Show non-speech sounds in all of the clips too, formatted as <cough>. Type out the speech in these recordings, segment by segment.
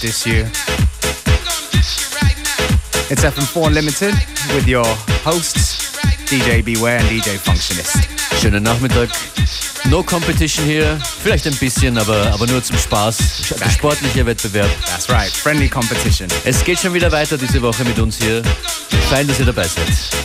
Diss you. It's FM4 Unlimited with your hosts, DJ Beware and DJ Functionist. Schönen Nachmittag. No Competition hier, vielleicht ein bisschen, aber, aber nur zum Spaß. Der sportliche Wettbewerb. That's right, friendly competition. Es geht schon wieder weiter diese Woche mit uns hier. Fein, dass ihr dabei seid.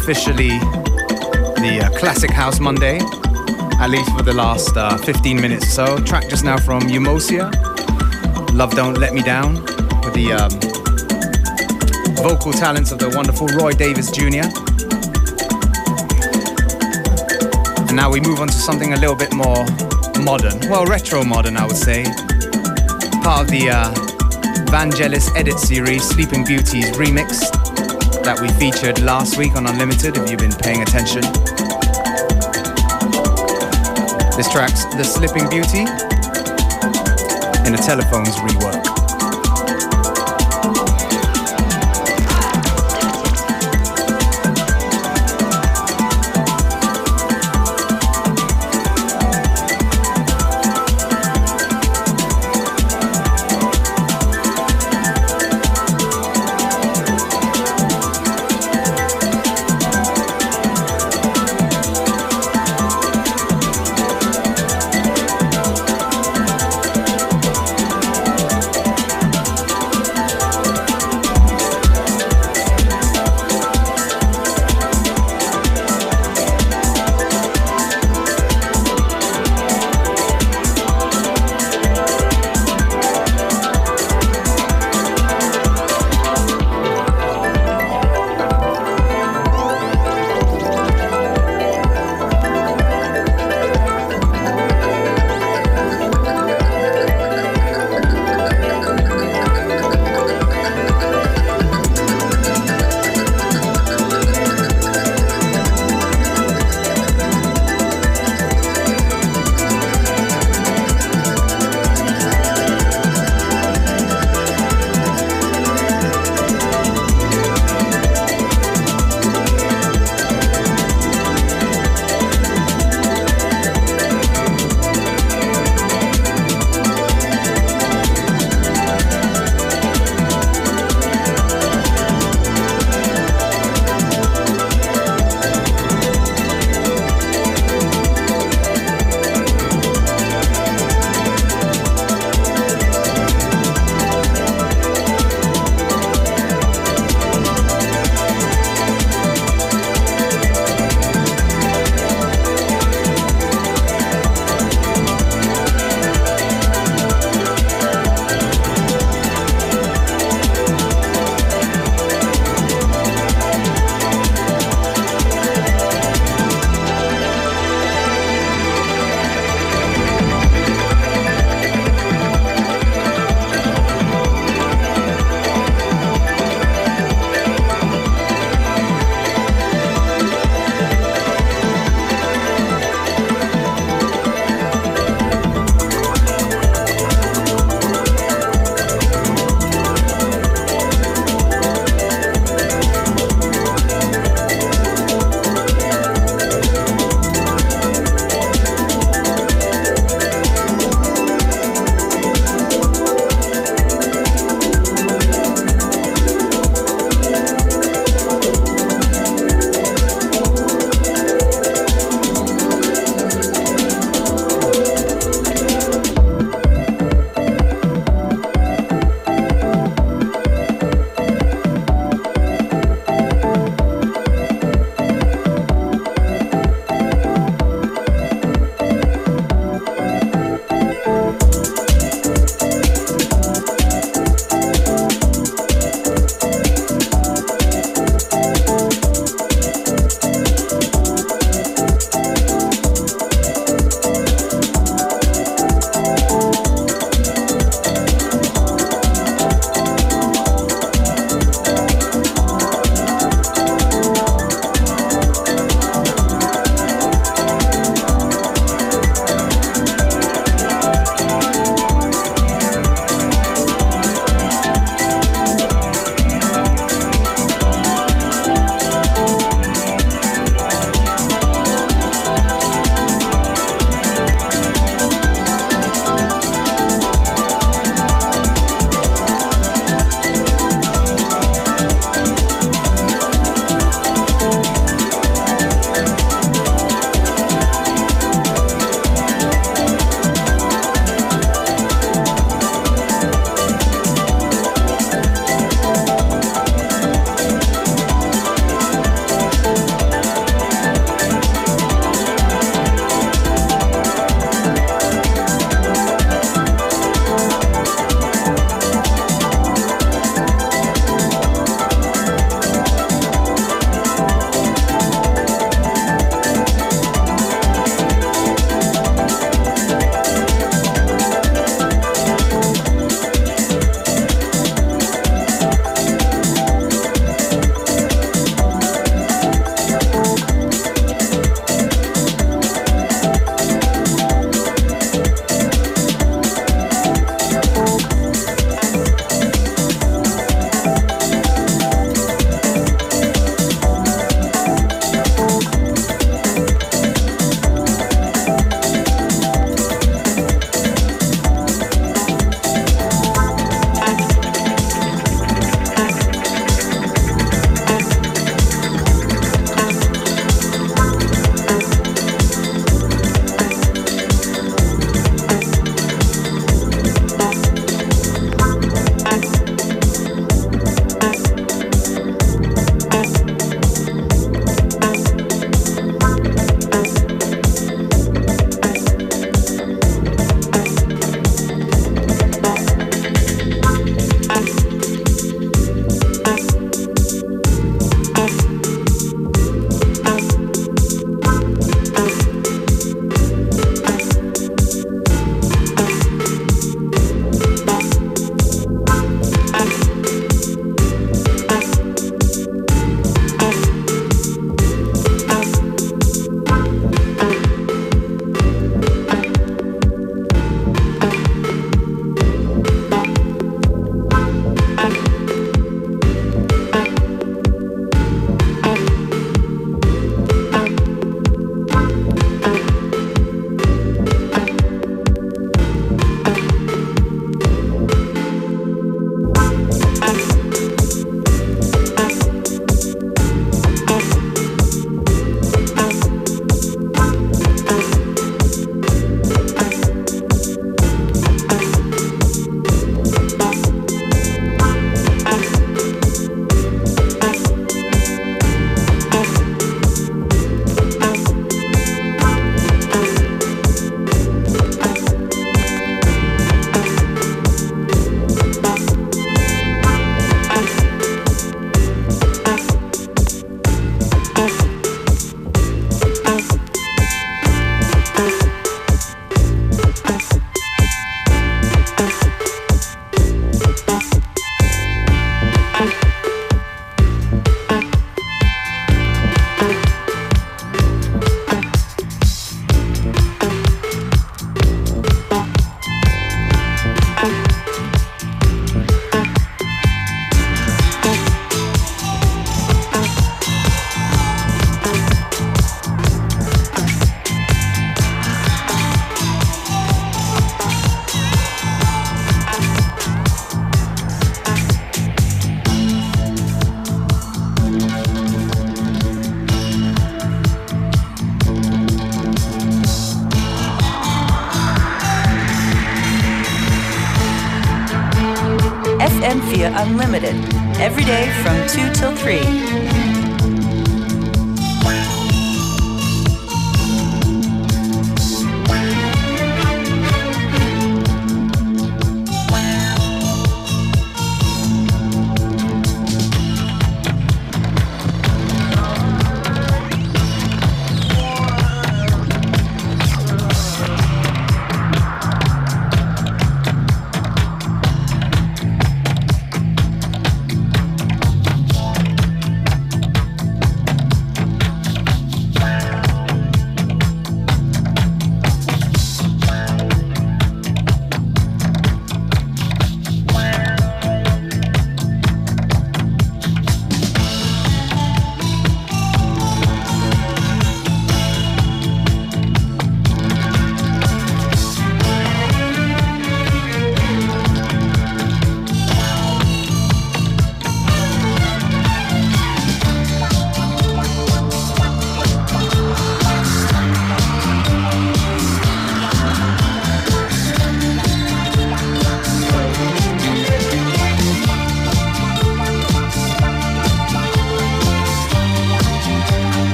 Officially the uh, Classic House Monday, at least for the last uh, 15 minutes or so. Track just now from Umosia, Love Don't Let Me Down, with the um, vocal talents of the wonderful Roy Davis Jr. And now we move on to something a little bit more modern, well, retro modern, I would say. Part of the uh, Vangelis Edit series, Sleeping Beauties remix that we featured last week on Unlimited, if you've been paying attention. This track's The Slipping Beauty in a Telephones rework.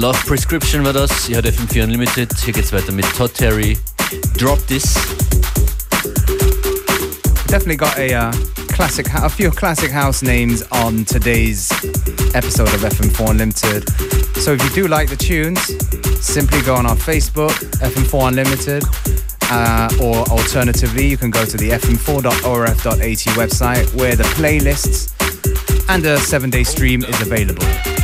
Prescription war das. Ihr hört FM4 Unlimited. Hier geht's weiter mit Todd Terry. Drop This. Definitely got a uh, classic, a few classic house names on today's episode of FM4 Unlimited. So if you do like the tunes, simply go on our Facebook, FM4 Unlimited, uh, or alternatively, you can go to the fm4.orf.at website where the playlists and a seven day stream is available.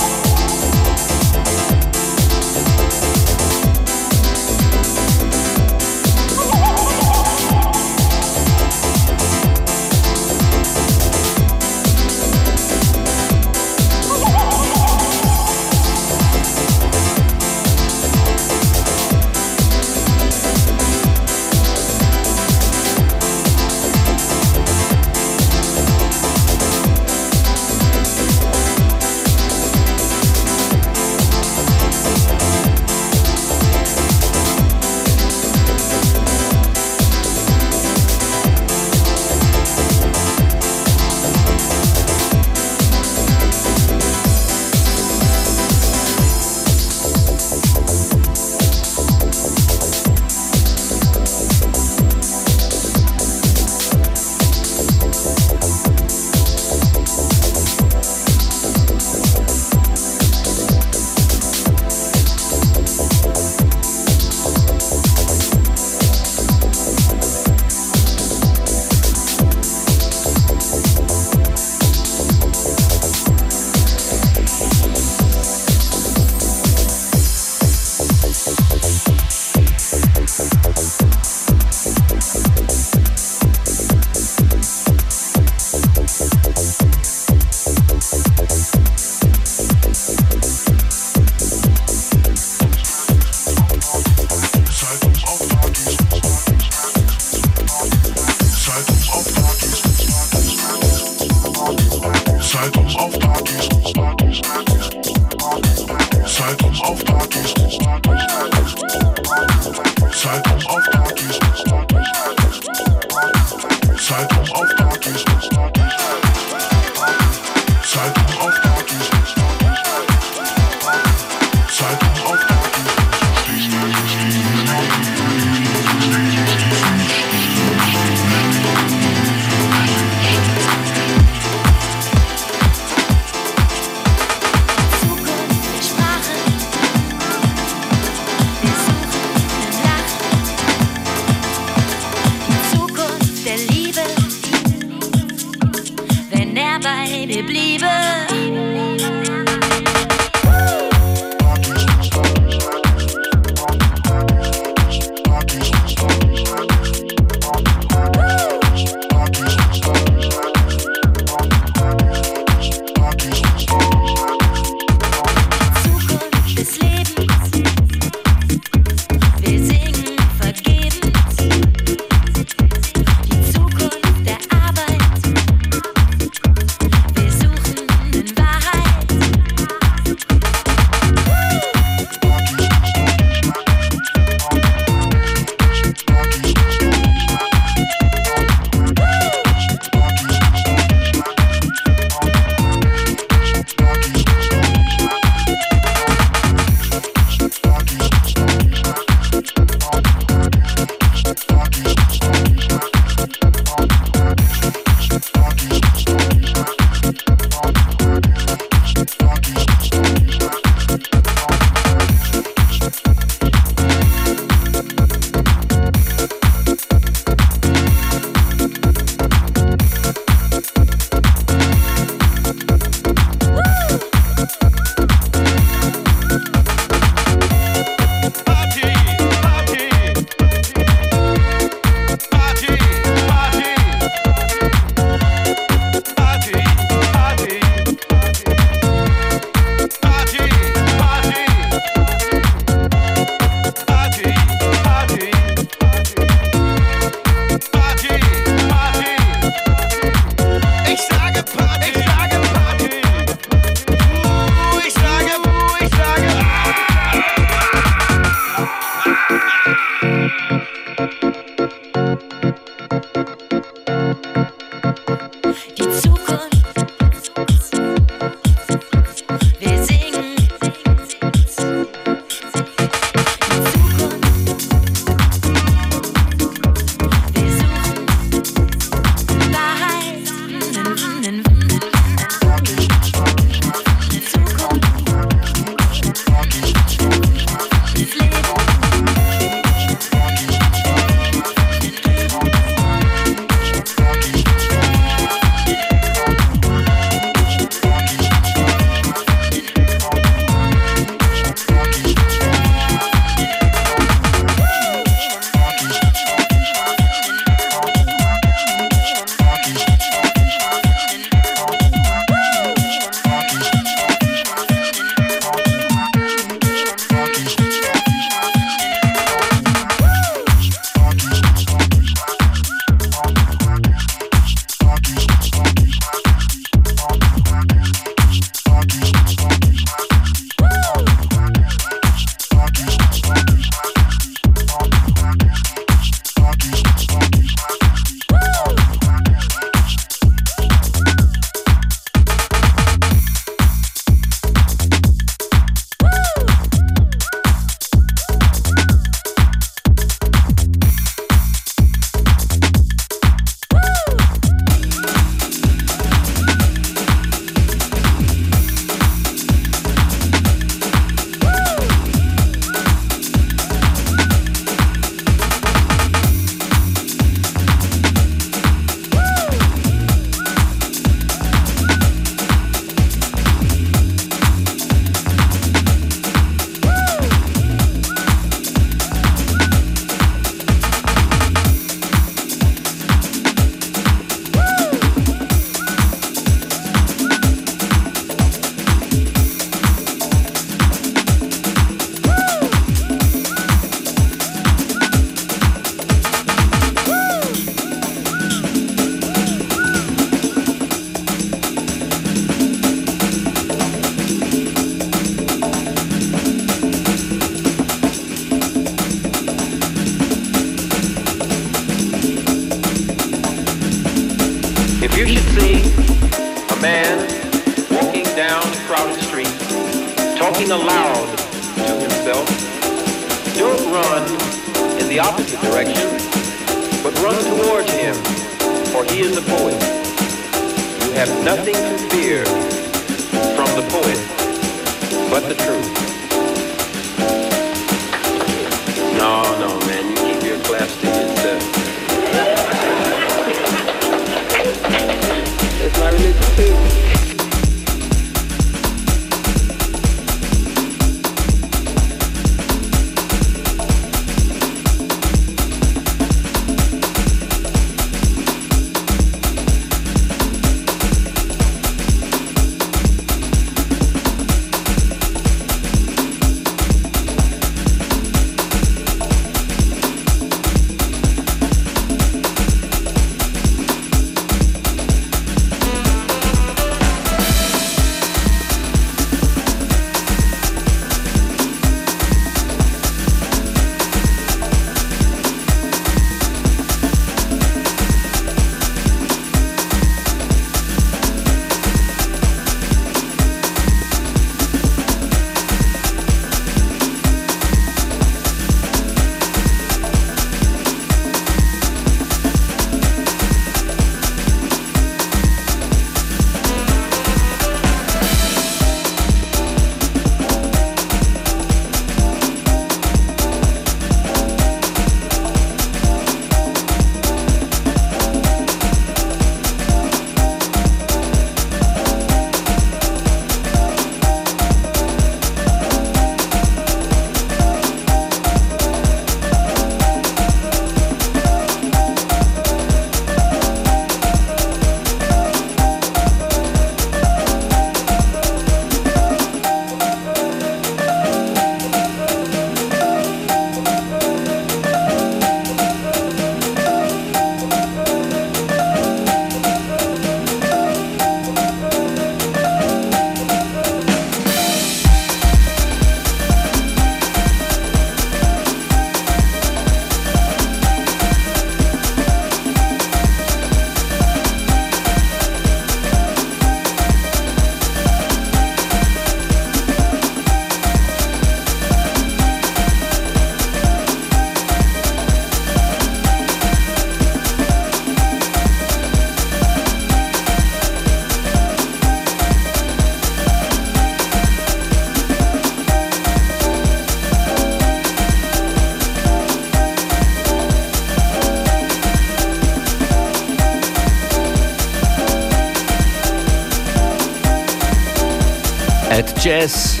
Jazz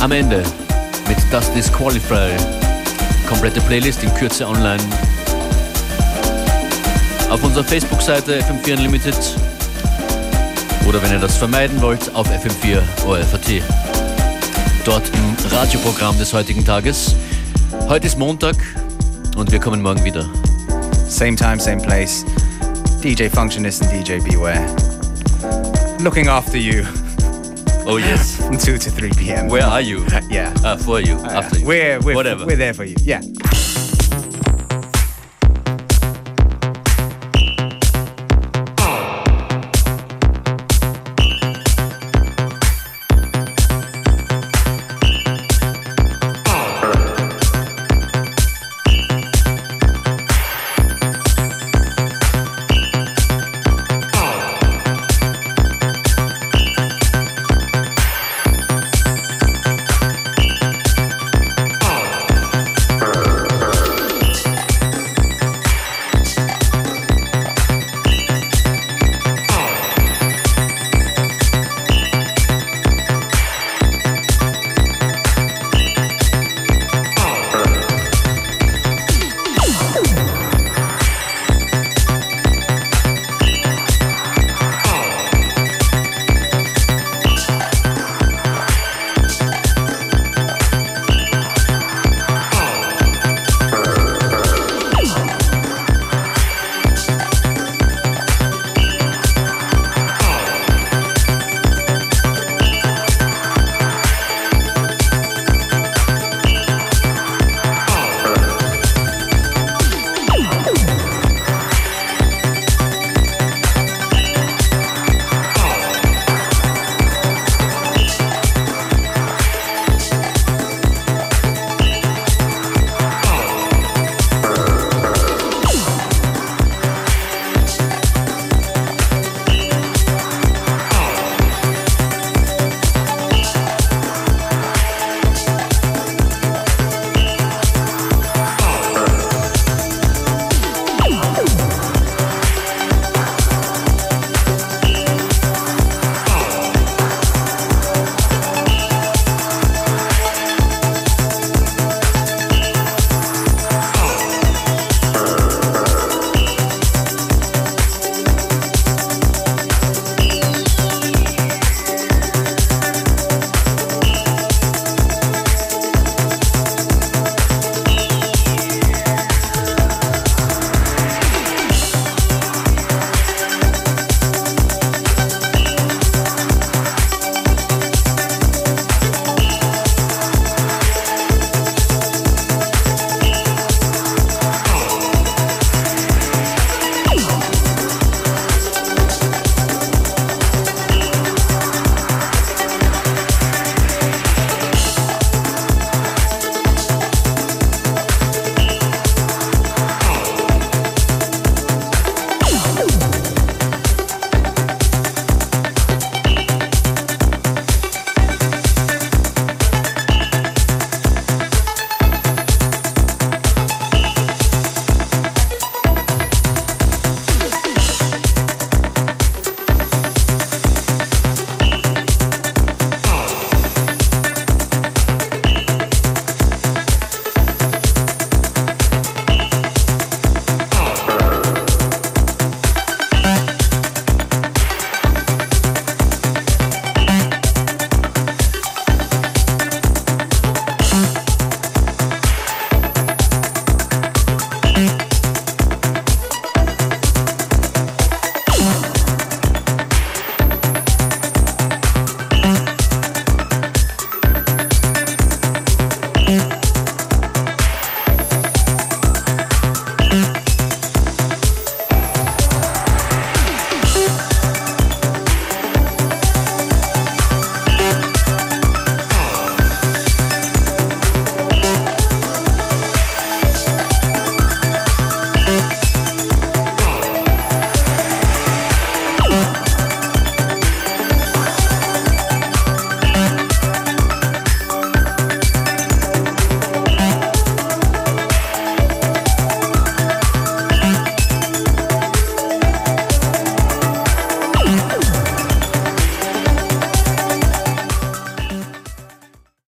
am Ende mit Das Disqualify. Komplette Playlist in Kürze online. Auf unserer Facebook-Seite FM4 Unlimited oder wenn ihr das vermeiden wollt, auf FM4 ORFAT. Dort im Radioprogramm des heutigen Tages. Heute ist Montag und wir kommen morgen wieder. Same time, same place. DJ Functionist and DJ Beware. Looking after you. Oh yes. 2 to 3 p.m. Where are you? <laughs> Yeah. Uh, for you. Uh, after you. We're, we're, Whatever. We're there for you. Yeah.